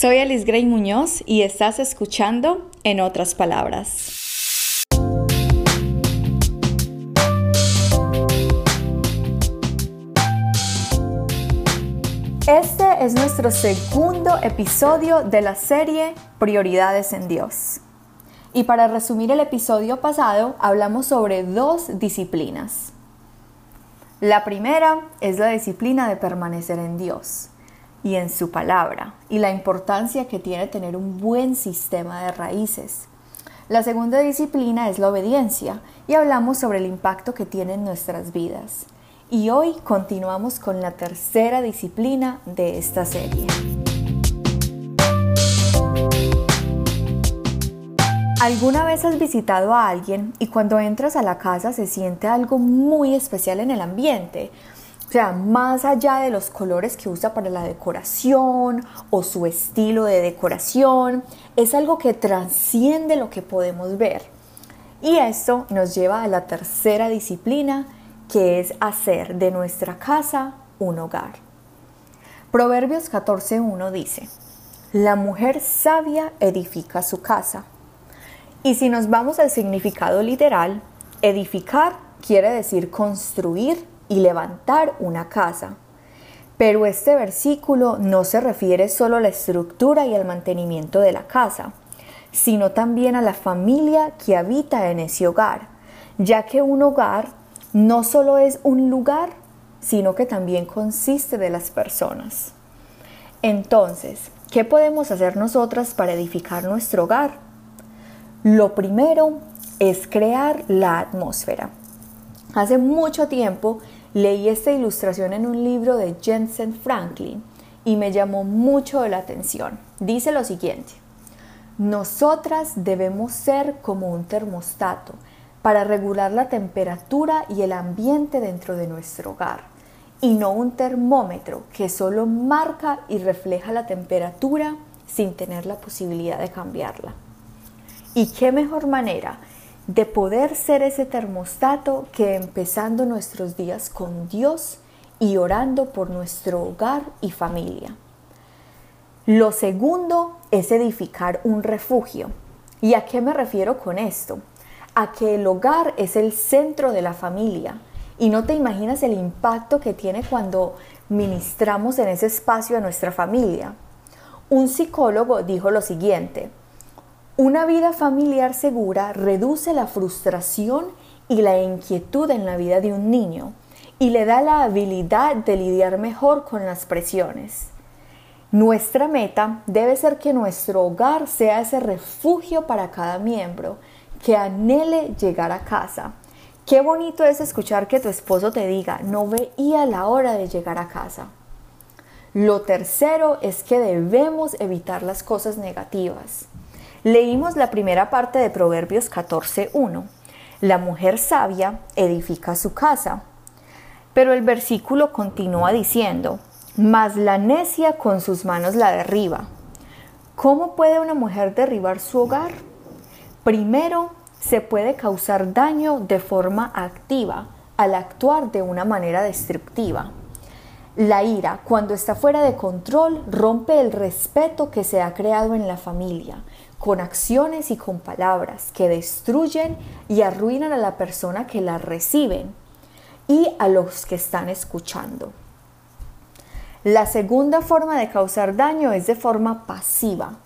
Soy Alice Gray Muñoz y estás escuchando En otras palabras. Este es nuestro segundo episodio de la serie Prioridades en Dios. Y para resumir el episodio pasado, hablamos sobre dos disciplinas. La primera es la disciplina de permanecer en Dios y en su palabra y la importancia que tiene tener un buen sistema de raíces. La segunda disciplina es la obediencia y hablamos sobre el impacto que tiene en nuestras vidas. Y hoy continuamos con la tercera disciplina de esta serie. ¿Alguna vez has visitado a alguien y cuando entras a la casa se siente algo muy especial en el ambiente? O sea, más allá de los colores que usa para la decoración o su estilo de decoración, es algo que trasciende lo que podemos ver. Y esto nos lleva a la tercera disciplina, que es hacer de nuestra casa un hogar. Proverbios 14.1 dice, La mujer sabia edifica su casa y si nos vamos al significado literal, edificar quiere decir construir y levantar una casa. Pero este versículo no se refiere solo a la estructura y al mantenimiento de la casa, sino también a la familia que habita en ese hogar, ya que un hogar no solo es un lugar, sino que también consiste de las personas. Entonces, ¿qué podemos hacer nosotras para edificar nuestro hogar? Lo primero es crear la atmósfera. Hace mucho tiempo leí esta ilustración en un libro de Jensen Franklin y me llamó mucho la atención. Dice lo siguiente, nosotras debemos ser como un termostato para regular la temperatura y el ambiente dentro de nuestro hogar y no un termómetro que solo marca y refleja la temperatura sin tener la posibilidad de cambiarla. Y qué mejor manera de poder ser ese termostato que empezando nuestros días con Dios y orando por nuestro hogar y familia. Lo segundo es edificar un refugio. ¿Y a qué me refiero con esto? A que el hogar es el centro de la familia y no te imaginas el impacto que tiene cuando ministramos en ese espacio a nuestra familia. Un psicólogo dijo lo siguiente, una vida familiar segura reduce la frustración y la inquietud en la vida de un niño y le da la habilidad de lidiar mejor con las presiones. Nuestra meta debe ser que nuestro hogar sea ese refugio para cada miembro que anhele llegar a casa. Qué bonito es escuchar que tu esposo te diga, no veía la hora de llegar a casa. Lo tercero es que debemos evitar las cosas negativas. Leímos la primera parte de Proverbios 14.1. La mujer sabia edifica su casa. Pero el versículo continúa diciendo, mas la necia con sus manos la derriba. ¿Cómo puede una mujer derribar su hogar? Primero, se puede causar daño de forma activa al actuar de una manera destructiva. La ira, cuando está fuera de control, rompe el respeto que se ha creado en la familia, con acciones y con palabras que destruyen y arruinan a la persona que la reciben y a los que están escuchando. La segunda forma de causar daño es de forma pasiva,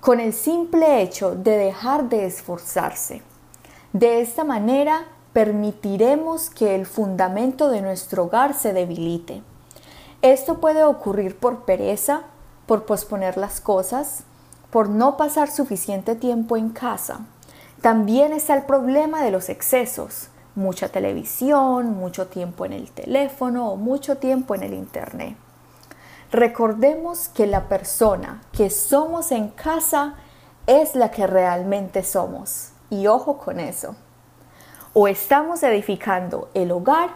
con el simple hecho de dejar de esforzarse. De esta manera permitiremos que el fundamento de nuestro hogar se debilite. Esto puede ocurrir por pereza, por posponer las cosas, por no pasar suficiente tiempo en casa. También está el problema de los excesos, mucha televisión, mucho tiempo en el teléfono o mucho tiempo en el Internet. Recordemos que la persona que somos en casa es la que realmente somos. Y ojo con eso. O estamos edificando el hogar,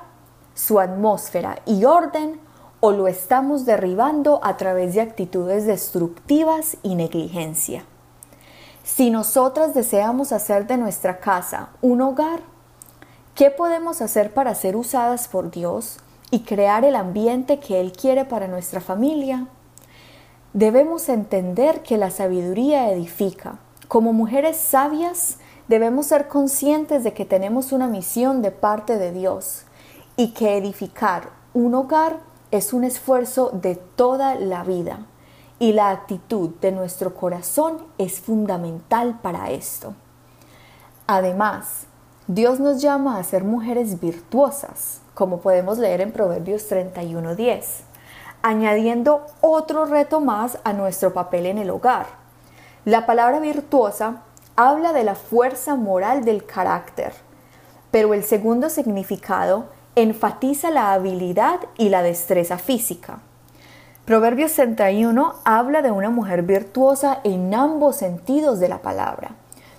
su atmósfera y orden, o lo estamos derribando a través de actitudes destructivas y negligencia. Si nosotras deseamos hacer de nuestra casa un hogar, ¿qué podemos hacer para ser usadas por Dios y crear el ambiente que Él quiere para nuestra familia? debemos entender que la sabiduría edifica. Como mujeres sabias, debemos ser conscientes de que tenemos una misión de parte de Dios y que edificar un hogar es un esfuerzo de toda la vida y la actitud de nuestro corazón es fundamental para esto. Además, Dios nos llama a ser mujeres virtuosas, como podemos leer en Proverbios 31:10, añadiendo otro reto más a nuestro papel en el hogar. La palabra virtuosa habla de la fuerza moral del carácter, pero el segundo significado enfatiza la habilidad y la destreza física. Proverbios 61 habla de una mujer virtuosa en ambos sentidos de la palabra.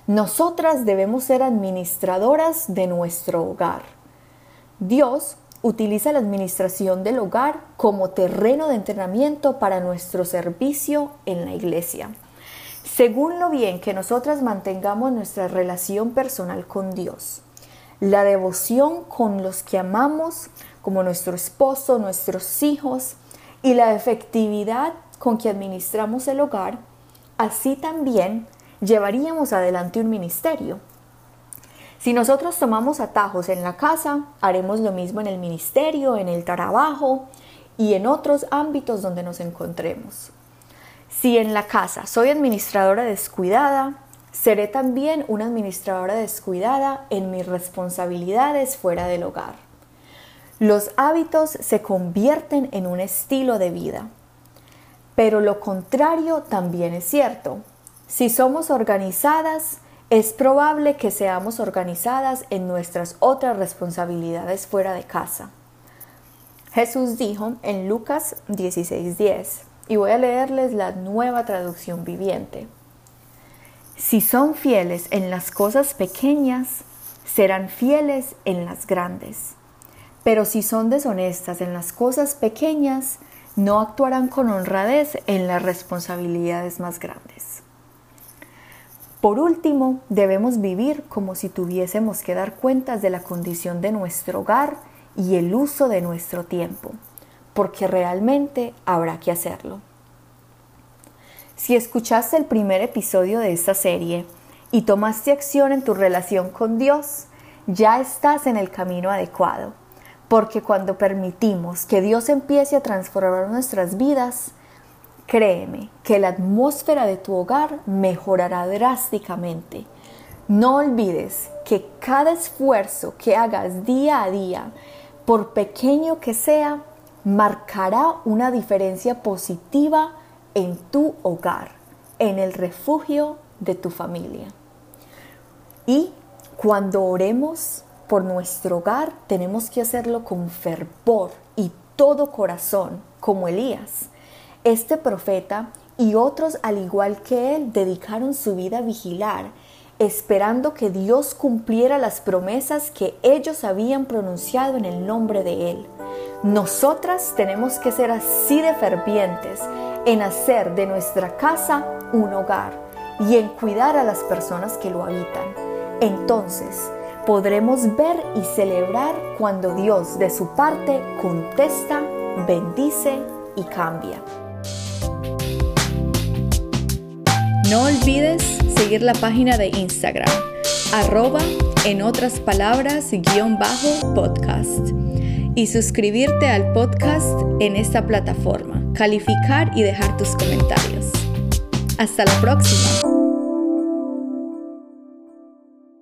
Nosotras debemos ser administradoras de nuestro hogar. Dios utiliza la administración del hogar como terreno de entrenamiento para nuestro servicio en la iglesia. Según lo bien que nosotras mantengamos nuestra relación personal con Dios, la devoción con los que amamos, como nuestro esposo, nuestros hijos, y la efectividad con que administramos el hogar, así también llevaríamos adelante un ministerio. Si nosotros tomamos atajos en la casa, haremos lo mismo en el ministerio, en el trabajo y en otros ámbitos donde nos encontremos. Si en la casa soy administradora descuidada, seré también una administradora descuidada en mis responsabilidades fuera del hogar. Los hábitos se convierten en un estilo de vida. Pero lo contrario también es cierto. Si somos organizadas, es probable que seamos organizadas en nuestras otras responsabilidades fuera de casa. Jesús dijo en Lucas 16:10, y voy a leerles la nueva traducción viviente. Si son fieles en las cosas pequeñas, serán fieles en las grandes. Pero si son deshonestas en las cosas pequeñas, no actuarán con honradez en las responsabilidades más grandes. Por último, debemos vivir como si tuviésemos que dar cuentas de la condición de nuestro hogar y el uso de nuestro tiempo, porque realmente habrá que hacerlo. Si escuchaste el primer episodio de esta serie y tomaste acción en tu relación con Dios, ya estás en el camino adecuado porque cuando permitimos que Dios empiece a transformar nuestras vidas, créeme que la atmósfera de tu hogar mejorará drásticamente. No olvides que cada esfuerzo que hagas día a día, por pequeño que sea, marcará una diferencia positiva en tu hogar, en el refugio de tu familia. Y cuando oremos, por nuestro hogar, tenemos que hacerlo con fervor y todo corazón, como Elías. Este profeta y otros al igual que él dedicaron su vida a vigilar, esperando que Dios cumpliera las promesas que ellos habían pronunciado en el nombre de Él. Nosotras tenemos que ser así de fervientes en hacer de nuestra casa un hogar y en cuidar a las personas que lo habitan. Entonces, podremos ver y celebrar cuando Dios de su parte contesta, bendice y cambia. No olvides seguir la página de Instagram, arroba en otras palabras guion bajo podcast y suscribirte al podcast en esta plataforma, calificar y dejar tus comentarios. Hasta la próxima.